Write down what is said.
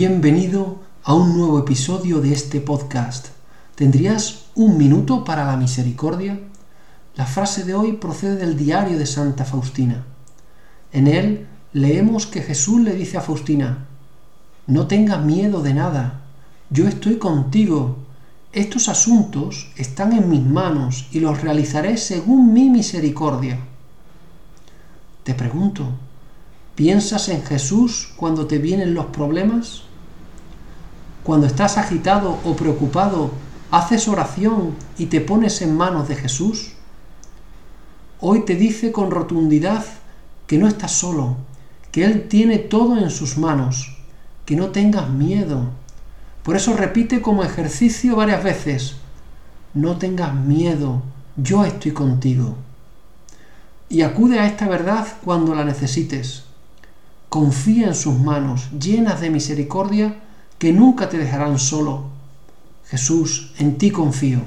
Bienvenido a un nuevo episodio de este podcast. ¿Tendrías un minuto para la misericordia? La frase de hoy procede del diario de Santa Faustina. En él leemos que Jesús le dice a Faustina, no tengas miedo de nada, yo estoy contigo. Estos asuntos están en mis manos y los realizaré según mi misericordia. Te pregunto, ¿Piensas en Jesús cuando te vienen los problemas? Cuando estás agitado o preocupado, ¿haces oración y te pones en manos de Jesús? Hoy te dice con rotundidad que no estás solo, que Él tiene todo en sus manos, que no tengas miedo. Por eso repite como ejercicio varias veces, no tengas miedo, yo estoy contigo. Y acude a esta verdad cuando la necesites confía en sus manos llenas de misericordia que nunca te dejarán solo. Jesús, en ti confío.